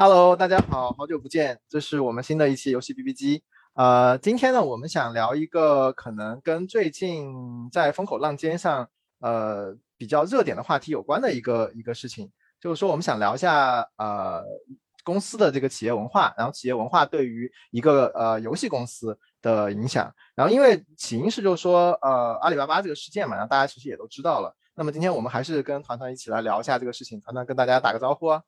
Hello，大家好，好久不见，这是我们新的一期游戏 B B 机。呃，今天呢，我们想聊一个可能跟最近在风口浪尖上，呃，比较热点的话题有关的一个一个事情，就是说我们想聊一下呃公司的这个企业文化，然后企业文化对于一个呃游戏公司的影响。然后因为起因是就是说呃阿里巴巴这个事件嘛，然后大家其实也都知道了。那么今天我们还是跟团团一起来聊一下这个事情，团团跟大家打个招呼啊。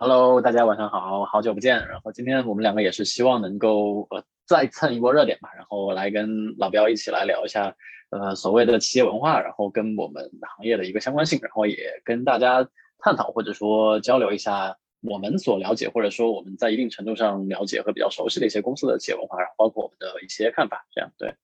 Hello，大家晚上好，好久不见。然后今天我们两个也是希望能够呃再蹭一波热点吧，然后来跟老彪一起来聊一下呃所谓的企业文化，然后跟我们行业的一个相关性，然后也跟大家探讨或者说交流一下我们所了解或者说我们在一定程度上了解和比较熟悉的一些公司的企业文化，然后包括我们的一些看法，这样对。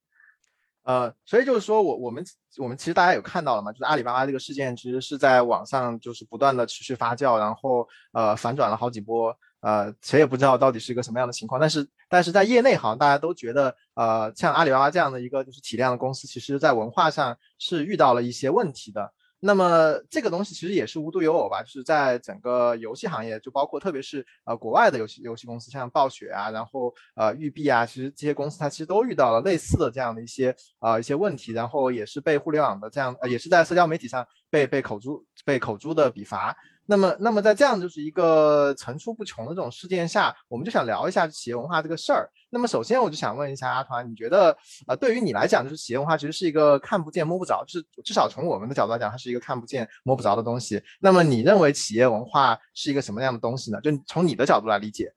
呃，所以就是说我我们我们其实大家有看到了嘛，就是阿里巴巴这个事件其实是在网上就是不断的持续发酵，然后呃反转了好几波，呃谁也不知道到底是一个什么样的情况，但是但是在业内好像大家都觉得呃像阿里巴巴这样的一个就是体量的公司，其实在文化上是遇到了一些问题的。那么这个东西其实也是无独有偶吧，就是在整个游戏行业，就包括特别是呃国外的游戏游戏公司，像暴雪啊，然后呃育碧啊，其实这些公司它其实都遇到了类似的这样的一些呃一些问题，然后也是被互联网的这样，呃也是在社交媒体上被被口诛被口诛的笔伐。那么，那么在这样就是一个层出不穷的这种事件下，我们就想聊一下企业文化这个事儿。那么，首先我就想问一下阿团，你觉得，呃，对于你来讲，就是企业文化其实是一个看不见摸不着，就是至少从我们的角度来讲，它是一个看不见摸不着的东西。那么，你认为企业文化是一个什么样的东西呢？就从你的角度来理解。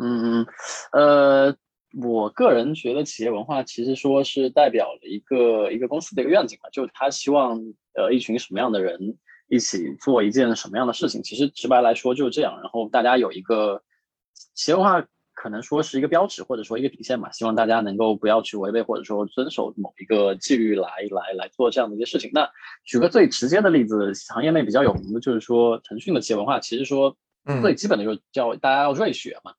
嗯嗯，呃，我个人觉得企业文化其实说是代表了一个一个公司的一个愿景嘛，就是他希望呃一群什么样的人。一起做一件什么样的事情？其实直白来说就是这样。然后大家有一个企业文化，可能说是一个标尺，或者说一个底线嘛。希望大家能够不要去违背，或者说遵守某一个纪律来来来做这样的一些事情。那举个最直接的例子，行业内比较有名的就是说，腾讯的企业文化，其实说最基本的就是叫大家要瑞雪嘛。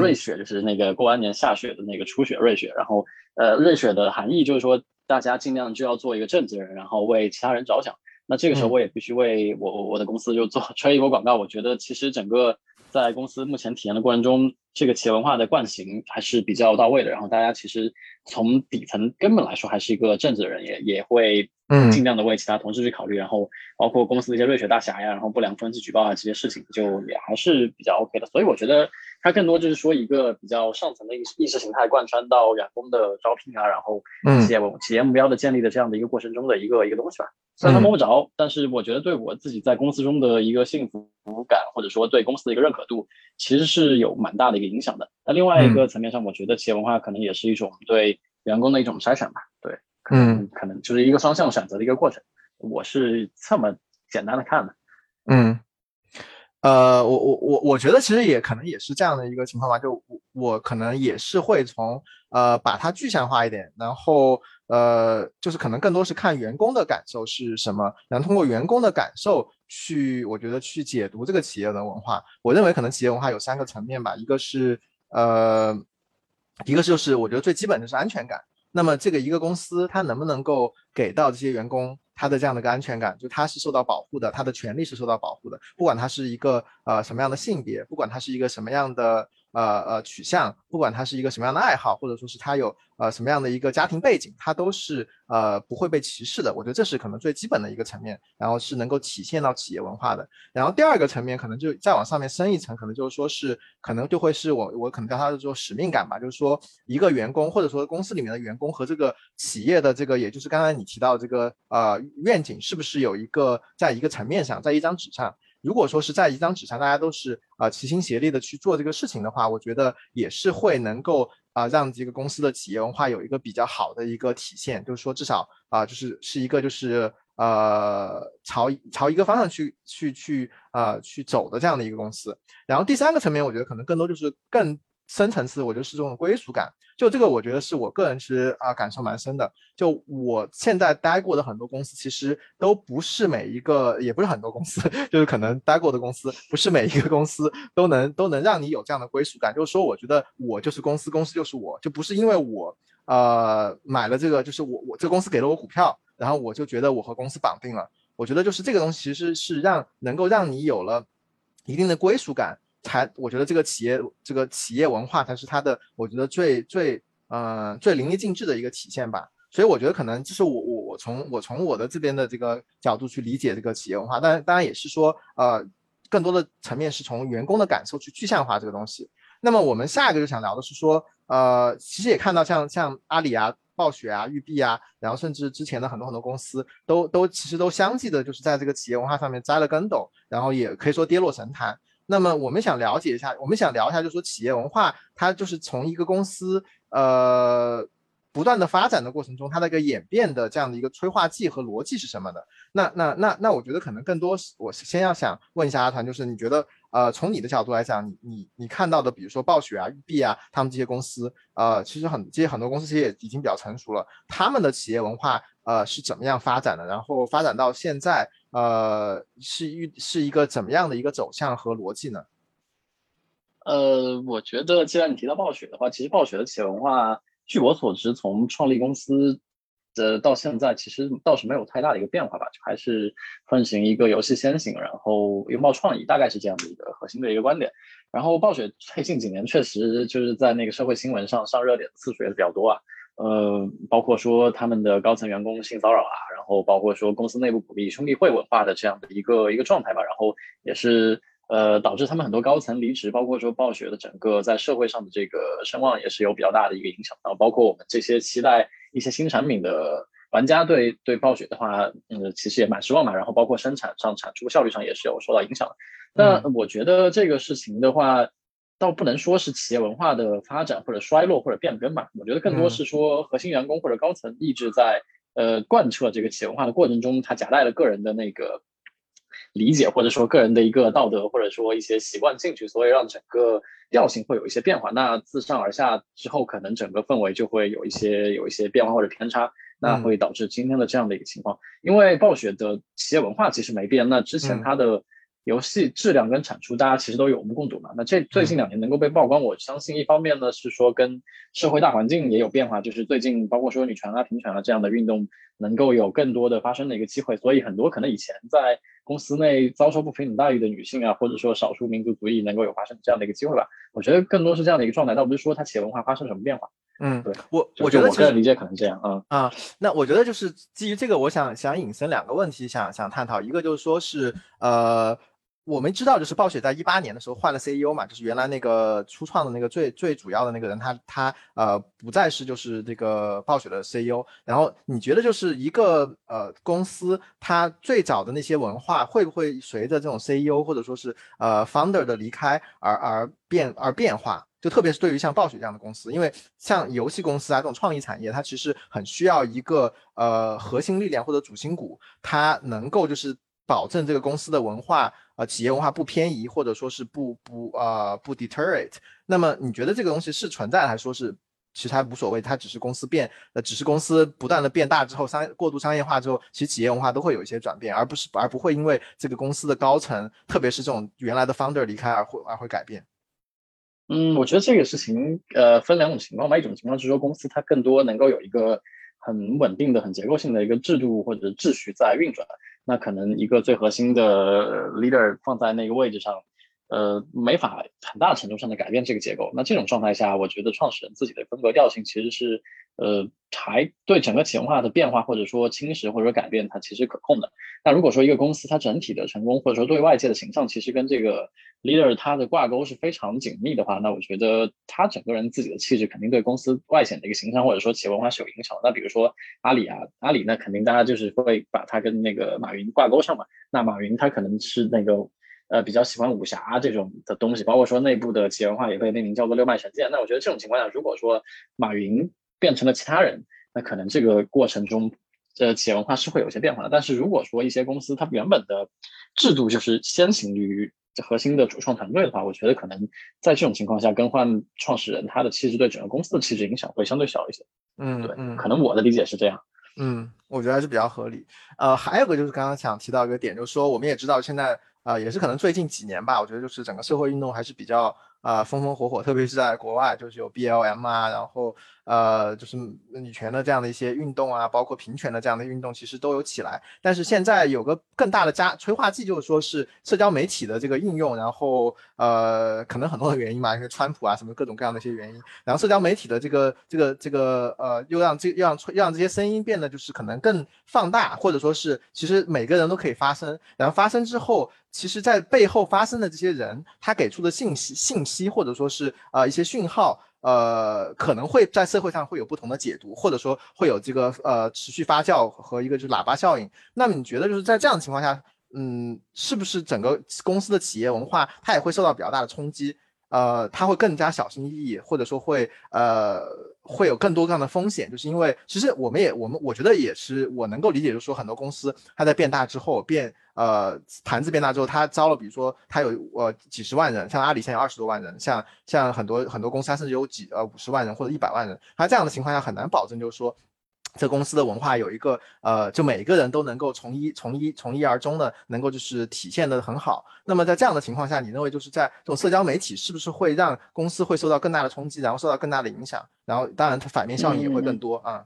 瑞雪就是那个过完年下雪的那个初雪瑞雪。然后呃，瑞雪的含义就是说，大家尽量就要做一个正直人，然后为其他人着想。那这个时候我也必须为我我的公司就做吹一波广告。我觉得其实整个在公司目前体验的过程中，这个企业文化的惯行还是比较到位的。然后大家其实从底层根本来说还是一个正直的人，也也会尽量的为其他同事去考虑。然后包括公司的一些瑞雪大侠呀，然后不良分析举报啊这些事情，就也还是比较 OK 的。所以我觉得它更多就是说一个比较上层的意意识形态贯穿到员工的招聘啊，然后企业企业目标的建立的这样的一个过程中的一个一个东西吧。虽然他摸不着，但是我觉得对我自己在公司中的一个幸福感，或者说对公司的一个认可度，其实是有蛮大的一个影响的。那另外一个层面上，我觉得企业文化可能也是一种对员工的一种筛选吧。对，嗯，可能就是一个双向选择的一个过程。我是这么简单的看的。嗯。呃，我我我我觉得其实也可能也是这样的一个情况吧，就我我可能也是会从呃把它具象化一点，然后呃就是可能更多是看员工的感受是什么，然后通过员工的感受去，我觉得去解读这个企业的文化。我认为可能企业文化有三个层面吧，一个是呃一个就是我觉得最基本的是安全感。那么这个一个公司它能不能够给到这些员工？他的这样的一个安全感，就他是受到保护的，他的权利是受到保护的，不管他是一个呃什么样的性别，不管他是一个什么样的。呃呃，取向，不管他是一个什么样的爱好，或者说是他有呃什么样的一个家庭背景，他都是呃不会被歧视的。我觉得这是可能最基本的一个层面，然后是能够体现到企业文化的。然后第二个层面，可能就再往上面升一层，可能就是说是可能就会是我我可能叫它做使命感吧，就是说一个员工或者说公司里面的员工和这个企业的这个，也就是刚才你提到这个呃愿景，是不是有一个在一个层面上，在一张纸上。如果说是在一张纸上，大家都是啊齐心协力的去做这个事情的话，我觉得也是会能够啊让这个公司的企业文化有一个比较好的一个体现，就是说至少啊就是是一个就是呃朝朝一个方向去去去啊去走的这样的一个公司。然后第三个层面，我觉得可能更多就是更。深层次，我觉得是这种归属感。就这个，我觉得是我个人其实啊感受蛮深的。就我现在待过的很多公司，其实都不是每一个，也不是很多公司，就是可能待过的公司，不是每一个公司都能都能让你有这样的归属感。就是说，我觉得我就是公司，公司就是我，就不是因为我呃买了这个，就是我我这公司给了我股票，然后我就觉得我和公司绑定了。我觉得就是这个东西其实是让能够让你有了一定的归属感。才我觉得这个企业这个企业文化才是它的，我觉得最最嗯最淋漓尽致的一个体现吧。所以我觉得可能就是我我我从我从我的这边的这个角度去理解这个企业文化，当然当然也是说呃更多的层面是从员工的感受去具象化这个东西。那么我们下一个就想聊的是说呃其实也看到像像阿里啊。暴雪啊，育碧啊，然后甚至之前的很多很多公司都都其实都相继的，就是在这个企业文化上面栽了跟斗，然后也可以说跌落神坛。那么我们想了解一下，我们想聊一下，就是说企业文化它就是从一个公司呃不断的发展的过程中，它的一个演变的这样的一个催化剂和逻辑是什么的？那那那那我觉得可能更多是我先要想问一下阿团，就是你觉得？呃，从你的角度来讲，你你你看到的，比如说暴雪啊、育碧啊，他们这些公司，呃，其实很这些很多公司其实也已经比较成熟了。他们的企业文化，呃，是怎么样发展的？然后发展到现在，呃，是一是一个怎么样的一个走向和逻辑呢？呃，我觉得既然你提到暴雪的话，其实暴雪的企业文化，据我所知，从创立公司。的，到现在其实倒是没有太大的一个变化吧，就还是奉行一个游戏先行，然后拥抱创意，大概是这样的一个核心的一个观点。然后暴雪最近几年确实就是在那个社会新闻上上热点的次数也比较多啊，呃，包括说他们的高层员工性骚扰啊，然后包括说公司内部鼓励兄弟会文化的这样的一个一个状态吧，然后也是呃导致他们很多高层离职，包括说暴雪的整个在社会上的这个声望也是有比较大的一个影响，然后包括我们这些期待。一些新产品的玩家对对暴雪的话，嗯，其实也蛮失望嘛。然后包括生产上产出效率上也是有受到影响。那我觉得这个事情的话，倒不能说是企业文化的发展或者衰落或者变更吧。我觉得更多是说核心员工或者高层意志在呃贯彻这个企业文化的过程中，他夹带了个人的那个。理解或者说个人的一个道德或者说一些习惯进去，所以让整个调性会有一些变化。那自上而下之后，可能整个氛围就会有一些有一些变化或者偏差，那会导致今天的这样的一个情况。因为暴雪的企业文化其实没变，那之前它的。游戏质量跟产出，大家其实都有目共睹嘛。那这最近两年能够被曝光，我相信一方面呢是说跟社会大环境也有变化，就是最近包括说女权啊、平权啊这样的运动能够有更多的发生的一个机会，所以很多可能以前在公司内遭受不平等待遇的女性啊，或者说少数民族族裔能够有发生这样的一个机会吧。我觉得更多是这样的一个状态，倒不是说它企业文化发生什么变化。嗯，对我我觉得我个人理解可能这样啊啊。那我觉得就是基于这个，我想想引申两个问题，想想探讨，一个就是说是呃。我们知道，就是暴雪在一八年的时候换了 CEO 嘛，就是原来那个初创的那个最最主要的那个人，他他呃不再是就是这个暴雪的 CEO。然后你觉得就是一个呃公司，它最早的那些文化会不会随着这种 CEO 或者说是呃 founder 的离开而而变而变化？就特别是对于像暴雪这样的公司，因为像游戏公司啊这种创意产业，它其实很需要一个呃核心力量或者主心骨，它能够就是保证这个公司的文化。呃，企业文化不偏移，或者说是不不呃不 deter it 那么你觉得这个东西是存在，还说是其实它无所谓，它只是公司变，呃，只是公司不断的变大之后，商过度商业化之后，其实企业文化都会有一些转变，而不是而不会因为这个公司的高层，特别是这种原来的 founder 离开而会而会改变。嗯，我觉得这个事情呃分两种情况吧，一种情况是说公司它更多能够有一个很稳定的、很结构性的一个制度或者秩序在运转。那可能一个最核心的 leader 放在那个位置上，呃，没法很大程度上的改变这个结构。那这种状态下，我觉得创始人自己的风格调性其实是。呃，还对整个企业文化的变化，或者说侵蚀或者说改变，它其实可控的。那如果说一个公司它整体的成功，或者说对外界的形象，其实跟这个 leader 他的挂钩是非常紧密的话，那我觉得他整个人自己的气质肯定对公司外显的一个形象，或者说企业文化是有影响。那比如说阿里啊，阿里那肯定大家就是会把它跟那个马云挂钩上嘛。那马云他可能是那个呃比较喜欢武侠这种的东西，包括说内部的企业文化也被命名叫做六脉神剑。那我觉得这种情况下，如果说马云变成了其他人，那可能这个过程中，呃，企业文化是会有些变化的。但是如果说一些公司它原本的制度就是先行于核心的主创团队的话，我觉得可能在这种情况下更换创始人，他的气质对整个公司的气质影响会相对小一些。嗯，对，可能我的理解是这样。嗯，我觉得还是比较合理。呃，还有个就是刚刚想提到一个点，就是说我们也知道现在。啊，也是可能最近几年吧，我觉得就是整个社会运动还是比较啊风风火火，特别是在国外，就是有 BLM 啊，然后。呃，就是女权的这样的一些运动啊，包括平权的这样的运动，其实都有起来。但是现在有个更大的加催化剂，就是说是社交媒体的这个应用，然后呃，可能很多的原因嘛，因为川普啊什么各种各样的一些原因，然后社交媒体的这个这个这个呃，又让这又让让这些声音变得就是可能更放大，或者说是其实每个人都可以发声，然后发声之后，其实在背后发声的这些人，他给出的信息信息或者说是呃一些讯号。呃，可能会在社会上会有不同的解读，或者说会有这个呃持续发酵和一个就是喇叭效应。那么你觉得就是在这样的情况下，嗯，是不是整个公司的企业文化它也会受到比较大的冲击？呃，它会更加小心翼翼，或者说会呃会有更多这样的风险，就是因为其实我们也我们我觉得也是我能够理解，就是说很多公司它在变大之后变呃盘子变大之后，它招了比如说它有呃几十万人，像阿里现在有二十多万人，像像很多很多公司它甚至有几呃五十万人或者一百万人，它这样的情况下很难保证就是说。这公司的文化有一个呃，就每一个人都能够从一从一从一而终的，能够就是体现的很好。那么在这样的情况下，你认为就是在这种社交媒体是不是会让公司会受到更大的冲击，然后受到更大的影响？然后当然它反面效应也会更多啊。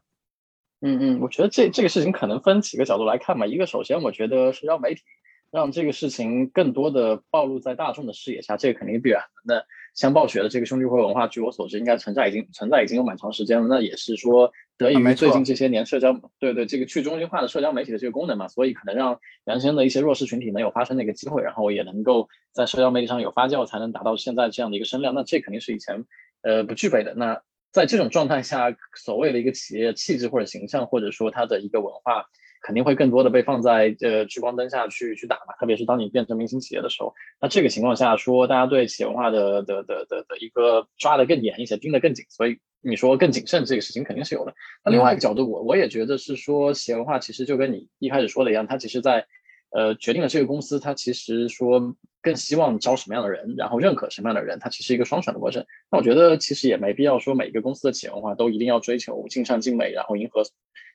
嗯嗯，我觉得这这个事情可能分几个角度来看吧。一个首先，我觉得社交媒体让这个事情更多的暴露在大众的视野下，这个肯定必然的。那像暴雪的这个兄弟会文化，据我所知，应该存在已经存在已经有蛮长时间了。那也是说，得益于最近这些年社交，对对，这个去中心化的社交媒体的这个功能嘛，所以可能让原先的一些弱势群体能有发声的一个机会，然后也能够在社交媒体上有发酵，才能达到现在这样的一个声量。那这肯定是以前呃不具备的。那在这种状态下，所谓的一个企业气质或者形象，或者说它的一个文化。肯定会更多的被放在呃聚光灯下去去打嘛，特别是当你变成明星企业的时候，那这个情况下说，大家对企业文化的的的的的一个抓得更严一些，盯得更紧，所以你说更谨慎这个事情肯定是有的。那另外一个角度，我我也觉得是说企业文化其实就跟你一开始说的一样，它其实在呃决定了这个公司它其实说更希望招什么样的人，然后认可什么样的人，它其实一个双选的过程。那我觉得其实也没必要说每一个公司的企业文化都一定要追求尽善尽美，然后迎合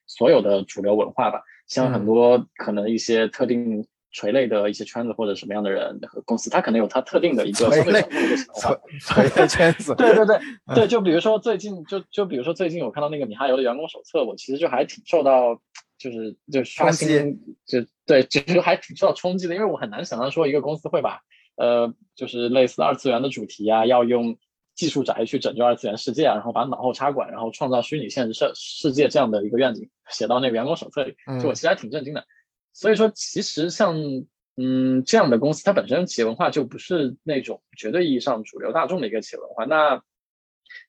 所有的主流文化吧。像很多可能一些特定垂类的一些圈子或者什么样的人和公司，他可能有他特定的一个垂类 垂类圈子。对对对对，就比如说最近就就比如说最近我看到那个米哈游的员工手册，我其实就还挺受到就是就刷新就对，其实还挺受到冲击的，因为我很难想象说一个公司会把呃就是类似二次元的主题啊，要用技术宅去拯救二次元世界啊，然后把脑后插管，然后创造虚拟现实世世界这样的一个愿景。写到那个员工手册里，就我其实还挺震惊的。所以说，其实像嗯这样的公司，它本身企业文化就不是那种绝对意义上主流大众的一个企业文化。那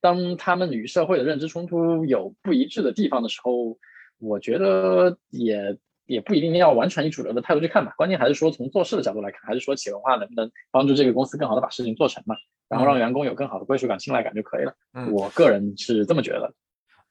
当他们与社会的认知冲突有不一致的地方的时候，我觉得也也不一定要完全以主流的态度去看吧。关键还是说从做事的角度来看，还是说企业文化能不能帮助这个公司更好的把事情做成嘛，然后让员工有更好的归属感、信赖感就可以了。嗯我个人是这么觉得。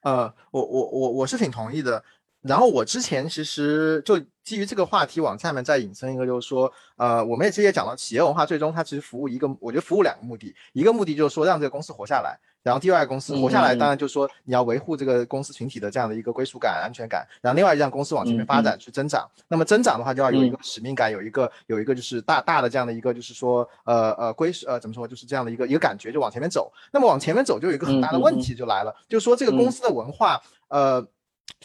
呃，我我我我是挺同意的。然后我之前其实就基于这个话题往下面再引申一个，就是说，呃，我们也其实也讲到企业文化，最终它其实服务一个，我觉得服务两个目的，一个目的就是说让这个公司活下来。然后第二个公司活下来，当然就是说你要维护这个公司群体的这样的一个归属感、安全感。然后另外让公司往前面发展去增长。那么增长的话，就要有一个使命感，有一个有一个就是大大的这样的一个就是说呃呃归呃怎么说就是这样的一个一个感觉就往前面走。那么往前面走就有一个很大的问题就来了，就是说这个公司的文化呃。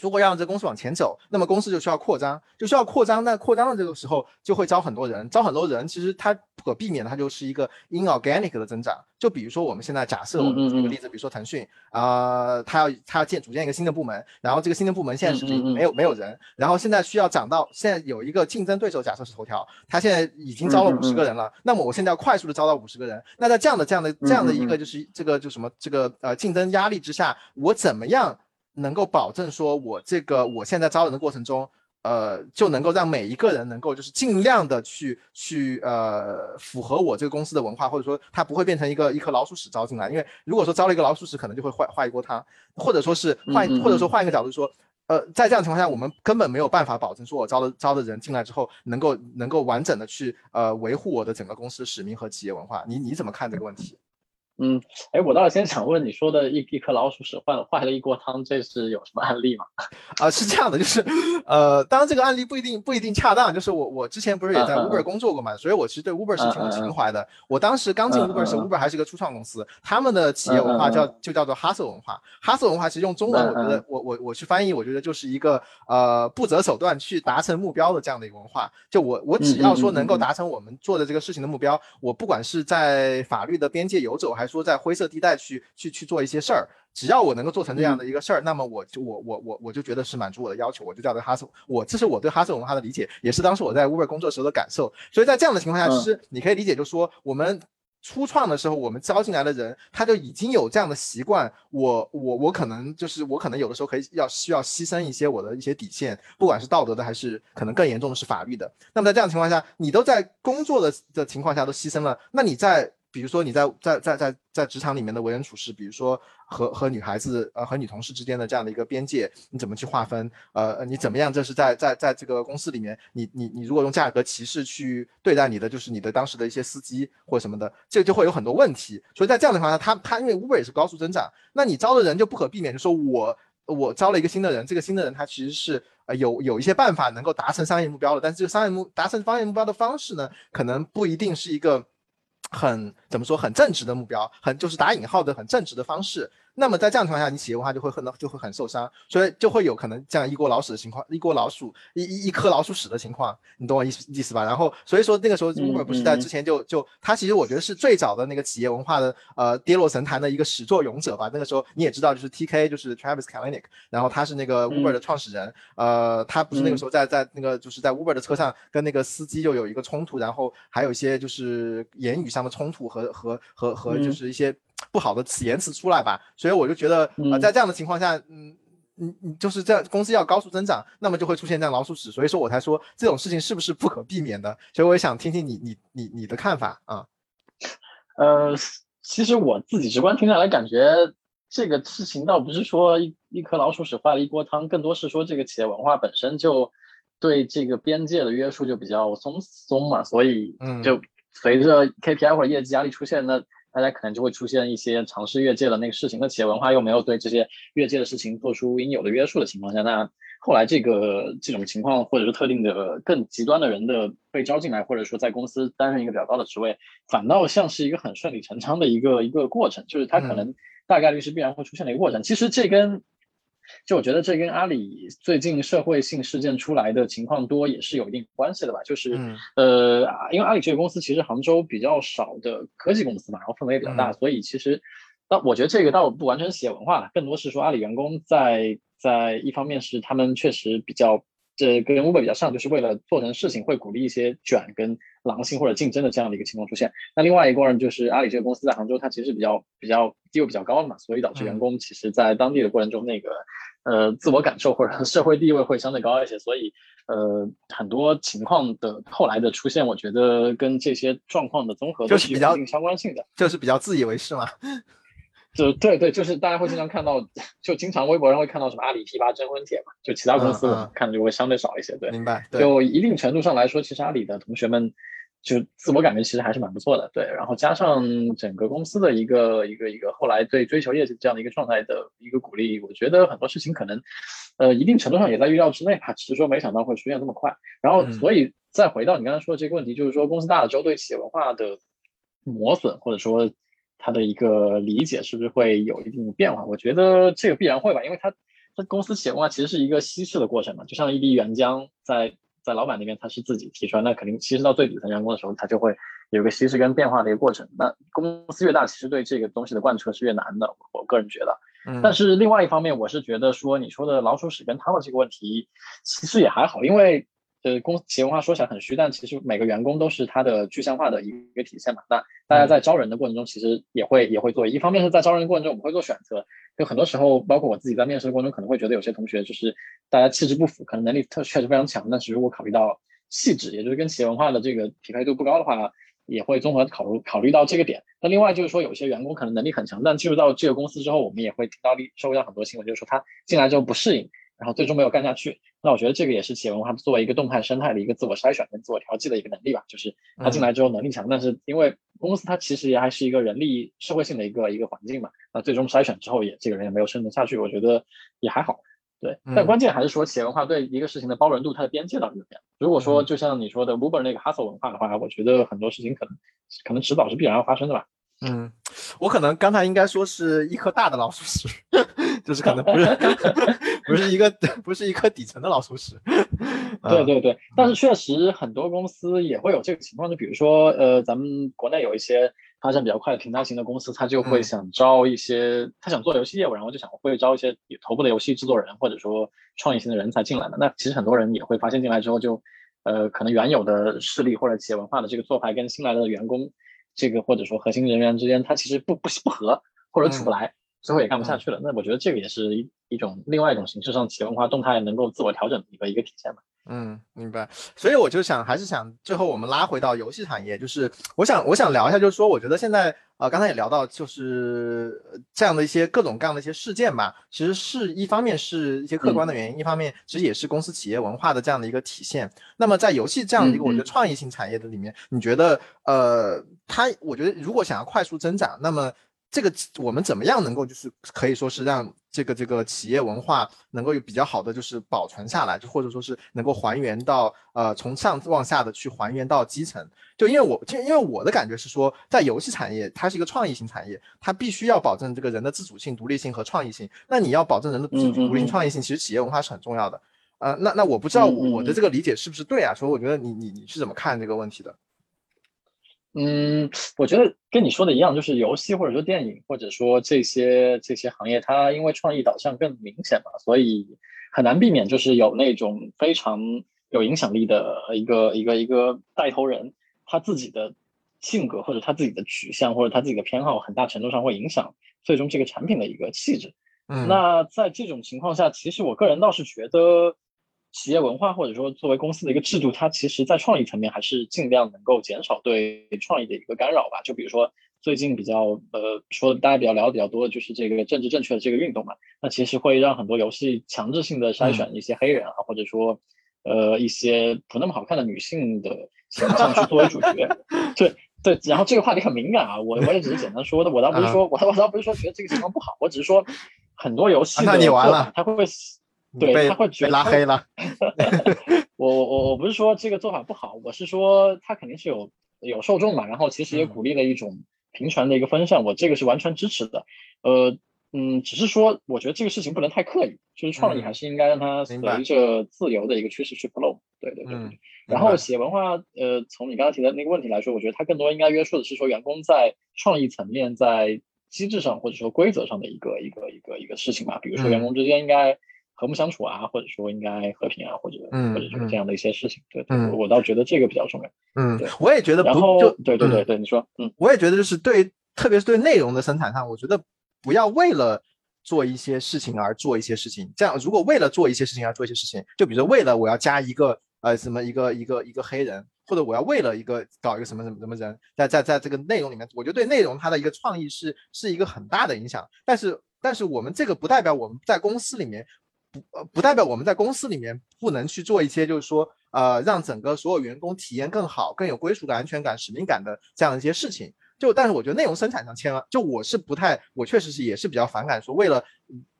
如果要让这公司往前走，那么公司就需要扩张，就需要扩张。那扩张的这个时候就会招很多人，招很多人，其实它不可避免的，它就是一个 inorganic 的增长。就比如说我们现在假设我们举个例子，比如说腾讯啊，它要它要建组建一个新的部门，然后这个新的部门现在是没有没有人，然后现在需要涨到现在有一个竞争对手，假设是头条，它现在已经招了五十个人了，那么我现在要快速的招到五十个人，那在这样的这样的这样的一个就是这个就什么这个呃竞争压力之下，我怎么样？能够保证说，我这个我现在招人的过程中，呃，就能够让每一个人能够就是尽量的去去呃符合我这个公司的文化，或者说他不会变成一个一颗老鼠屎招进来。因为如果说招了一个老鼠屎，可能就会坏坏一锅汤，或者说是换或者说换一个角度说，呃，在这样情况下，我们根本没有办法保证说我招的招的人进来之后，能够能够完整的去呃维护我的整个公司使命和企业文化。你你怎么看这个问题？嗯，哎，我倒是先想问你说的一一颗老鼠屎坏坏了一锅汤，这是有什么案例吗？啊，是这样的，就是，呃，当然这个案例不一定不一定恰当，就是我我之前不是也在 Uber 工作过嘛，所以我其实对 Uber 是挺有情怀的。我当时刚进 Uber 时，Uber 还是个初创公司，他们的企业文化叫就叫做 Hustle 文化。Hustle 文化其实用中文，我觉得我我我去翻译，我觉得就是一个呃不择手段去达成目标的这样的一个文化。就我我只要说能够达成我们做的这个事情的目标，我不管是在法律的边界游走，还是说在灰色地。带去去去做一些事儿，只要我能够做成这样的一个事儿，那么我就我我我我就觉得是满足我的要求，我就叫做哈斯。我这是我对哈斯文化的理解，也是当时我在 Uber 工作时候的感受。所以在这样的情况下，其实你可以理解，就是说我们初创的时候，我们招进来的人，他就已经有这样的习惯。我我我可能就是我可能有的时候可以要需要牺牲一些我的一些底线，不管是道德的还是可能更严重的是法律的。那么在这样的情况下，你都在工作的的情况下都牺牲了，那你在。比如说你在在在在在职场里面的为人处事，比如说和和女孩子呃和女同事之间的这样的一个边界，你怎么去划分？呃，你怎么样？这是在在在这个公司里面，你你你如果用价格歧视去对待你的，就是你的当时的一些司机或什么的，这就会有很多问题。所以在这样的情况下，他他因为 Uber 也是高速增长，那你招的人就不可避免，就说我我招了一个新的人，这个新的人他其实是呃有有一些办法能够达成商业目标的，但是这个商业目达成商业目标的方式呢，可能不一定是一个。很怎么说？很正直的目标，很就是打引号的很正直的方式。那么在这样情况下，你企业文化就会很就会很受伤，所以就会有可能这样一锅老鼠的情况，一锅老鼠一一一颗老鼠屎的情况，你懂我意思意思吧？然后所以说那个时候，Uber 不是在之前就就他其实我觉得是最早的那个企业文化的呃跌落神坛的一个始作俑者吧。那个时候你也知道，就是 TK 就是 Travis Kalanick，然后他是那个 Uber 的创始人，呃，他不是那个时候在在那个就是在 Uber 的车上跟那个司机就有一个冲突，然后还有一些就是言语上的冲突和和和和就是一些。不好的词言辞出来吧，所以我就觉得呃，在这样的情况下，嗯，你你就是这样，公司要高速增长，那么就会出现这样老鼠屎，所以说我才说这种事情是不是不可避免的，所以我也想听听你你你你的看法啊。呃，其实我自己直观听下来，感觉这个事情倒不是说一一颗老鼠屎坏了一锅汤，更多是说这个企业文化本身就对这个边界的约束就比较松松嘛，所以就随着 KPI 或者业绩压力出现，那。大家可能就会出现一些尝试越界的那个事情，那企业文化又没有对这些越界的事情做出应有的约束的情况下，那后来这个这种情况，或者是特定的更极端的人的被招进来，或者说在公司担任一个比较高的职位，反倒像是一个很顺理成章的一个一个过程，就是他可能大概率是必然会出现的一个过程。其实这跟就我觉得这跟阿里最近社会性事件出来的情况多也是有一定关系的吧。就是呃，因为阿里这个公司其实杭州比较少的科技公司嘛，然后氛围也比较大，所以其实，那我觉得这个倒不完全是企业文化，更多是说阿里员工在在一方面是他们确实比较。这跟 Uber 比较像，就是为了做成事情，会鼓励一些卷跟狼性或者竞争的这样的一个情况出现。那另外一个人就是阿里这个公司在杭州，它其实是比较比较地位比较高的嘛，所以导致员工其实在当地的过程中，那个呃自我感受或者 社会地位会相对高一些。所以呃很多情况的后来的出现，我觉得跟这些状况的综合就是比较有相关性的，就是比较自以为是嘛。就对对，就是大家会经常看到，就经常微博上会看到什么阿里批发征婚帖嘛，就其他公司看的就会相对少一些。对，明白。就一定程度上来说，其实阿里的同学们就自我感觉其实还是蛮不错的。对，然后加上整个公司的一个一个一个后来对追求业绩这样的一个状态的一个鼓励，我觉得很多事情可能呃一定程度上也在预料之内吧，只是说没想到会出现这么快。然后，所以再回到你刚才说的这个问题，就是说公司大了之后对企业文化的磨损，或者说。他的一个理解是不是会有一定的变化？我觉得这个必然会吧，因为他他公司企业文化其实是一个稀释的过程嘛，就像一滴原浆在在老板那边他是自己提出来，那肯定稀释到最底层员工的时候，他就会有个稀释跟变化的一个过程。那公司越大，其实对这个东西的贯彻是越难的，我个人觉得。但是另外一方面，我是觉得说你说的老鼠屎跟汤的这个问题，其实也还好，因为。呃，公企业文化说起来很虚，但其实每个员工都是他的具象化的一个体现嘛。那大家在招人的过程中，其实也会也会做，一方面是在招人的过程中我们会做选择，就很多时候，包括我自己在面试的过程中，可能会觉得有些同学就是大家气质不符，可能能力特确实非常强，但是如果考虑到气质，也就是跟企业文化的这个匹配度不高的话，也会综合考虑考虑到这个点。那另外就是说，有些员工可能能力很强，但进入到这个公司之后，我们也会听到、收到很多新闻，就是说他进来之后不适应。然后最终没有干下去。那我觉得这个也是企业文化作为一个动态生态的一个自我筛选跟自我调剂的一个能力吧。就是他进来之后能力强，但是因为公司它其实也还是一个人力社会性的一个一个环境嘛。那最终筛选之后也这个人也没有生存下去，我觉得也还好。对，但关键还是说企业文化对一个事情的包容度，它的边界到底怎么样？如果说就像你说的 Uber 那个 hustle 文化的话，我觉得很多事情可能可能迟早是必然要发生的吧。嗯，我可能刚才应该说是一颗大的老鼠屎，就是可能不是 不是一个 不是一颗底层的老鼠屎。对对对，但是确实很多公司也会有这个情况，就比如说呃，咱们国内有一些。发展比较快的平台型的公司，他就会想招一些，他想做游戏业务，然后就想会招一些头部的游戏制作人或者说创意型的人才进来的。那其实很多人也会发现进来之后，就呃可能原有的势力或者企业文化的这个做派跟新来的员工，这个或者说核心人员之间，他其实不不不合或者处不来，最后也干不下去了。那我觉得这个也是一一种另外一种形式上企业文化动态能够自我调整的一个一个体现吧。嗯，明白。所以我就想，还是想最后我们拉回到游戏产业，就是我想，我想聊一下，就是说，我觉得现在呃，刚才也聊到，就是这样的一些各种各样的一些事件吧，其实是一方面是一些客观的原因，一方面其实也是公司企业文化的这样的一个体现。那么在游戏这样的一个我觉得创意性产业的里面，你觉得呃，它我觉得如果想要快速增长，那么这个我们怎么样能够就是可以说是让这个这个企业文化能够有比较好的就是保存下来，就或者说是能够还原到呃从上往下的去还原到基层。就因为我就因为我的感觉是说，在游戏产业它是一个创意型产业，它必须要保证这个人的自主性、独立性和创意性。那你要保证人的自主、独立、创意性，其实企业文化是很重要的。呃，那那我不知道我的这个理解是不是对啊？所以我觉得你你你是怎么看这个问题的？嗯，我觉得跟你说的一样，就是游戏或者说电影，或者说这些这些行业，它因为创意导向更明显嘛，所以很难避免，就是有那种非常有影响力的一个一个一个带头人，他自己的性格或者他自己的取向或者他自己的偏好，很大程度上会影响最终这个产品的一个气质。嗯，那在这种情况下，其实我个人倒是觉得。企业文化或者说作为公司的一个制度，它其实在创意层面还是尽量能够减少对 创意的一个干扰吧。就比如说最近比较呃说大家比较聊的比较多的就是这个政治正确的这个运动嘛，那其实会让很多游戏强制性的筛选一些黑人啊，或者说呃一些不那么好看的女性的形象去作为主角。对对，然后这个话题很敏感啊，我我也只是简单说的，我倒不是说我我倒不是说觉得这个情况不好，我只是说很多游戏那你完了，他会会。对他会觉得拉黑了。我我我我不是说这个做法不好，我是说他肯定是有有受众嘛，然后其实也鼓励了一种平权的一个风向，我这个是完全支持的。呃嗯，只是说我觉得这个事情不能太刻意，就是创意还是应该让它随着自由的一个趋势去 flow。对对对对。然后企业文化，呃，从你刚刚提的那个问题来说，我觉得它更多应该约束的是说员工在创意层面、在机制上或者说规则上的一个一个一个一个事情吧。比如说员工之间应该。和睦相处啊，或者说应该和平啊，或者嗯或者是这样的一些事情，对，我我倒觉得这个比较重要。嗯，对，我也觉得。然后，对对对对，你说，嗯，我也觉得就是对，特别是对内容的生产上，我觉得不要为了做一些事情而做一些事情。这样，如果为了做一些事情而做一些事情，就比如说为了我要加一个呃什么一个一个一个黑人，或者我要为了一个搞一个什么什么什么人，在在在这个内容里面，我觉得对内容它的一个创意是是一个很大的影响。但是但是我们这个不代表我们在公司里面。不呃，不代表我们在公司里面不能去做一些，就是说，呃，让整个所有员工体验更好、更有归属感、安全感、使命感的这样一些事情。就，但是我觉得内容生产上签了，就我是不太，我确实是也是比较反感说为了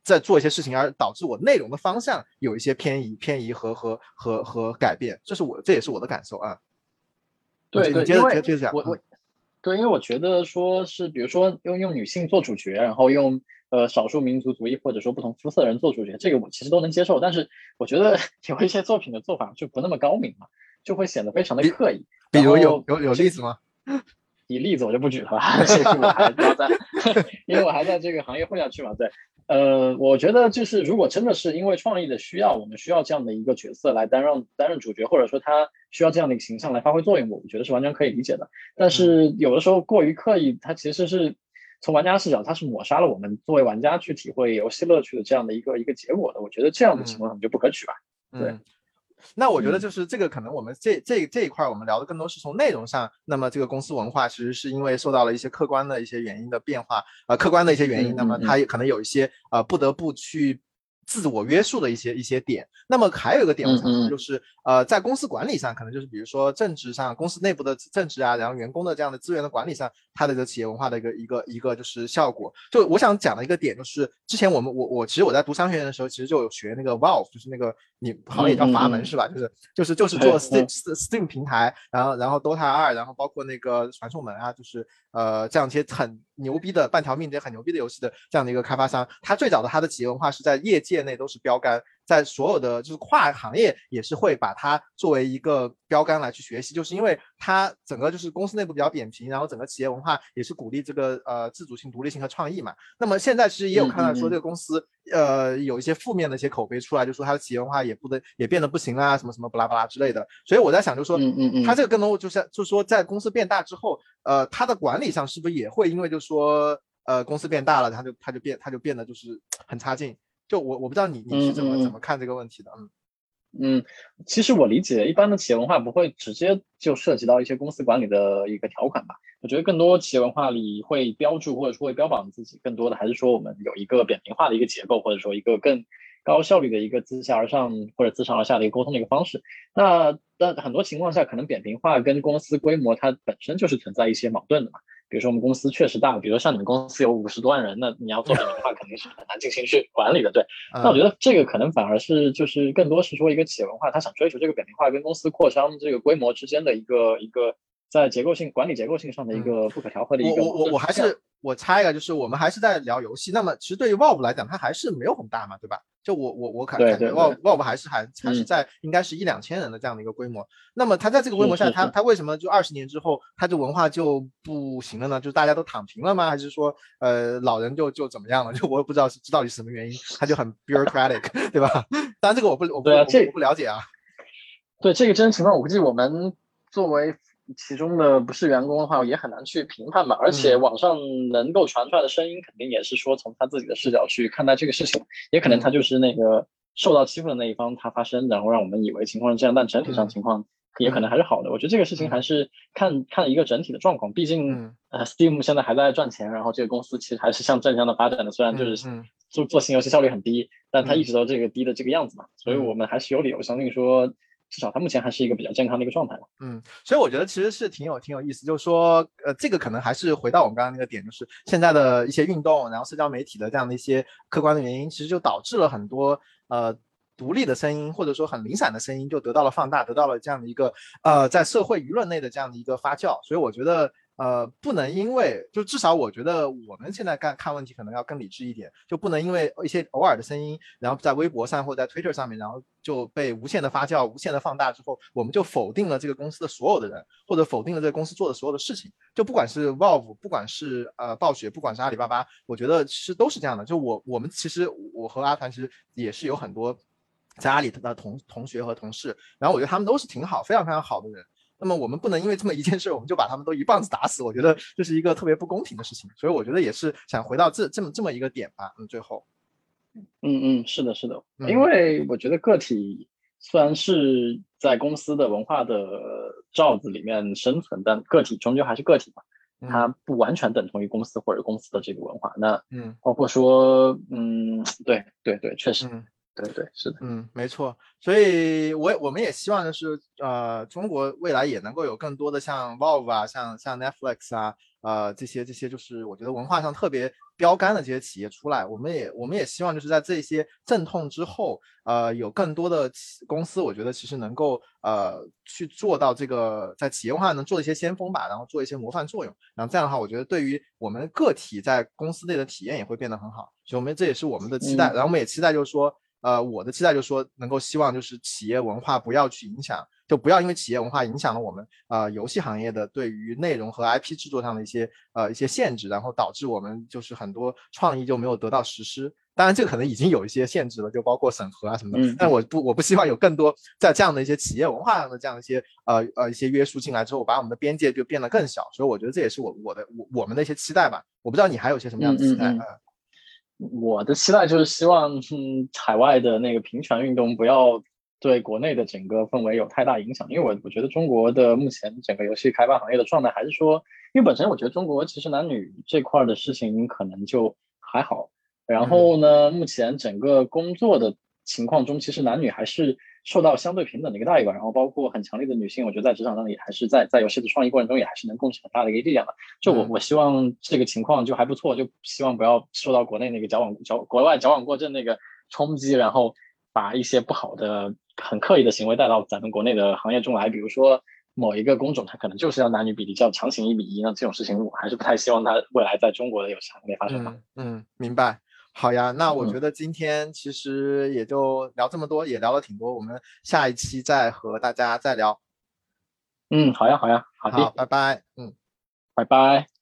在做一些事情而导致我内容的方向有一些偏移、偏移和和和和改变，这是我这也是我的感受啊。对对，接着接着讲。我我对，因为我觉得说是，比如说用用女性做主角，然后用。呃，少数民族族裔或者说不同肤色的人做主角，这个我其实都能接受。但是我觉得 有一些作品的做法就不那么高明嘛，就会显得非常的刻意。比如有有有例子吗？以例子我就不举了吧，我还在，因为我还在这个行业混下去嘛。对，呃，我觉得就是如果真的是因为创意的需要，我们需要这样的一个角色来担任担任主角，或者说他需要这样的一个形象来发挥作用，我觉得是完全可以理解的。但是有的时候过于刻意，它其实是。从玩家视角，它是抹杀了我们作为玩家去体会游戏乐趣的这样的一个一个结果的。我觉得这样的情况就不可取吧。对，那我觉得就是这个可能我们这这这一块我们聊的更多是从内容上。那么这个公司文化其实是因为受到了一些客观的一些原因的变化，呃，客观的一些原因，那么它也可能有一些呃不得不去自我约束的一些一些点。那么还有一个点，我想说就是，呃，在公司管理上，可能就是比如说政治上，公司内部的政治啊，然后员工的这样的资源的管理上，它的一个企业文化的一个一个一个就是效果。就我想讲的一个点就是，之前我们我我其实我在读商学院的时候，其实就有学那个 Valve，就是那个你好像也叫阀门是吧？就是就是就是做 Steam Steam 平台，然后然后 Dota 二，然后包括那个传送门啊，就是呃这样一些很牛逼的半条命这很牛逼的游戏的这样的一个开发商，他最早的他的企业文化是在业界内都是标杆。在所有的就是跨行业也是会把它作为一个标杆来去学习，就是因为它整个就是公司内部比较扁平，然后整个企业文化也是鼓励这个呃自主性、独立性和创意嘛。那么现在其实也有看到说这个公司呃有一些负面的一些口碑出来，就说它的企业文化也不得也变得不行啊，什么什么巴拉巴拉之类的。所以我在想，就说嗯嗯嗯，它这个更多就是就是说在公司变大之后，呃，它的管理上是不是也会因为就说呃公司变大了，它就它就变它就变得就是很差劲。就我我不知道你你是怎么怎么看这个问题的，嗯嗯，其实我理解，一般的企业文化不会直接就涉及到一些公司管理的一个条款吧。我觉得更多企业文化里会标注或者说会标榜自己，更多的还是说我们有一个扁平化的一个结构，或者说一个更高效率的一个自下而上或者自上而下的一个沟通的一个方式。那但很多情况下，可能扁平化跟公司规模它本身就是存在一些矛盾的嘛。比如说我们公司确实大，比如说像你们公司有五十多万人，那你要做扁平化肯定是很难进行去管理的，对。那我觉得这个可能反而是就是更多是说一个企业文化，他想追求这个扁平化跟公司扩张这个规模之间的一个一个在结构性管理结构性上的一个不可调和的一个。我我我还是我猜一个，就是我们还是在聊游戏，那么其实对于 v 来讲，它还是没有很大嘛，对吧？就我我我感感觉 o v 还是还还是在应该是一两千人的这样的一个规模。那么它在这个规模下，它它为什么就二十年之后它的文化就不行了呢？就大家都躺平了吗？还是说呃老人就就怎么样了？就我也不知道是这到底是什么原因，它就很 bureaucratic，对吧？当然这个我不我不我不了解啊。对这个真实情况，我估计我们作为。其中的不是员工的话，也很难去评判吧。而且网上能够传出来的声音，肯定也是说从他自己的视角去看待这个事情，也可能他就是那个受到欺负的那一方，他发声，然后让我们以为情况是这样，但整体上情况也可能还是好的。我觉得这个事情还是看看一个整体的状况。毕竟呃，Steam 现在还在赚钱，然后这个公司其实还是向正向的发展的。虽然就是做做新游戏效率很低，但它一直都这个低的这个样子嘛。所以我们还是有理由相信说。至少它目前还是一个比较健康的一个状态嘛嗯，所以我觉得其实是挺有挺有意思，就是说，呃，这个可能还是回到我们刚刚那个点，就是现在的一些运动，然后社交媒体的这样的一些客观的原因，其实就导致了很多呃独立的声音，或者说很零散的声音，就得到了放大，得到了这样的一个呃在社会舆论内的这样的一个发酵。所以我觉得。呃，不能因为就至少我觉得我们现在看看问题可能要更理智一点，就不能因为一些偶尔的声音，然后在微博上或者在 Twitter 上面，然后就被无限的发酵、无限的放大之后，我们就否定了这个公司的所有的人，或者否定了这个公司做的所有的事情。就不管是 Valve，不管是呃暴雪，不管是阿里巴巴，我觉得其实都是这样的。就我我们其实我和阿团其实也是有很多在阿里的同同学和同事，然后我觉得他们都是挺好、非常非常好的人。那么我们不能因为这么一件事，我们就把他们都一棒子打死。我觉得这是一个特别不公平的事情，所以我觉得也是想回到这这么这么一个点吧。嗯，最后，嗯嗯，是的，是的，因为我觉得个体虽然是在公司的文化的罩子里面生存，但个体终究还是个体嘛，它不完全等同于公司或者公司的这个文化。那嗯，包括说，嗯，对对对，确实。对对是的，嗯，没错，所以我我们也希望就是，呃，中国未来也能够有更多的像 Valve 啊，像像 Netflix 啊，呃，这些这些就是我觉得文化上特别标杆的这些企业出来，我们也我们也希望就是在这些阵痛之后，呃，有更多的公司，我觉得其实能够呃去做到这个在企业文化能做一些先锋吧，然后做一些模范作用，然后这样的话，我觉得对于我们个体在公司内的体验也会变得很好，所以我们这也是我们的期待，然后我们也期待就是说。呃，我的期待就是说，能够希望就是企业文化不要去影响，就不要因为企业文化影响了我们呃游戏行业的对于内容和 IP 制作上的一些呃一些限制，然后导致我们就是很多创意就没有得到实施。当然，这个可能已经有一些限制了，就包括审核啊什么的。但我不我不希望有更多在这样的一些企业文化上的这样一些呃呃一些约束进来之后，把我们的边界就变得更小。所以我觉得这也是我我的我我们的一些期待吧。我不知道你还有些什么样的期待啊？我的期待就是希望嗯海外的那个平权运动不要对国内的整个氛围有太大影响，因为我我觉得中国的目前整个游戏开发行业的状态还是说，因为本身我觉得中国其实男女这块的事情可能就还好，然后呢，目前整个工作的情况中，其实男女还是受到相对平等的一个待遇吧。然后包括很强烈的女性，我觉得在职场上也还是在在游戏的创意过程中也还是能贡献很大的一个力量的。就我我希望这个情况就还不错，就希望不要受到国内那个矫枉矫国外矫枉过正那个冲击，然后把一些不好的很刻意的行为带到咱们国内的行业中来，比如说。某一个工种，它可能就是要男女比例叫强行一比一，那这种事情我还是不太希望它未来在中国的游戏行业发生吧。嗯，明白。好呀，那我觉得今天其实也就聊这么多，也聊了挺多，我们下一期再和大家再聊。嗯，好呀，好呀，好的，拜拜。嗯，拜拜。